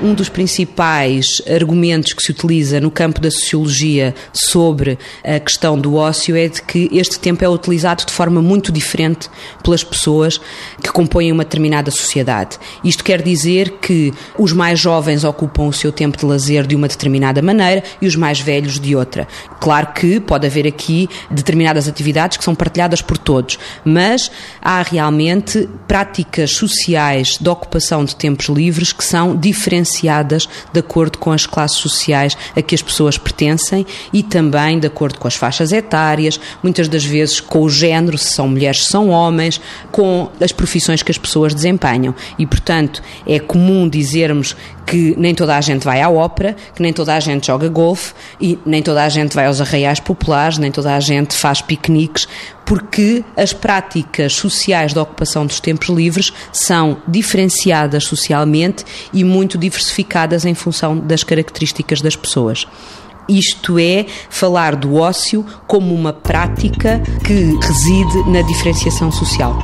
Um dos principais argumentos que se utiliza no campo da sociologia sobre a questão do ócio é de que este tempo é utilizado de forma muito diferente pelas pessoas que compõem uma determinada sociedade. Isto quer dizer que os mais jovens ocupam o seu tempo de lazer de uma determinada maneira e os mais velhos de outra. Claro que pode haver aqui determinadas atividades que são partilhadas por todos, mas há realmente práticas sociais de ocupação de tempos livres que são diferenciadas diferenciadas de acordo com as classes sociais a que as pessoas pertencem e também de acordo com as faixas etárias, muitas das vezes com o género, se são mulheres, se são homens, com as profissões que as pessoas desempenham. E, portanto, é comum dizermos que nem toda a gente vai à ópera, que nem toda a gente joga golfe e nem toda a gente vai aos arraiais populares, nem toda a gente faz piqueniques, porque as práticas sociais da ocupação dos tempos livres são diferenciadas socialmente e muito diversificadas em função das características das pessoas. Isto é falar do ócio como uma prática que reside na diferenciação social.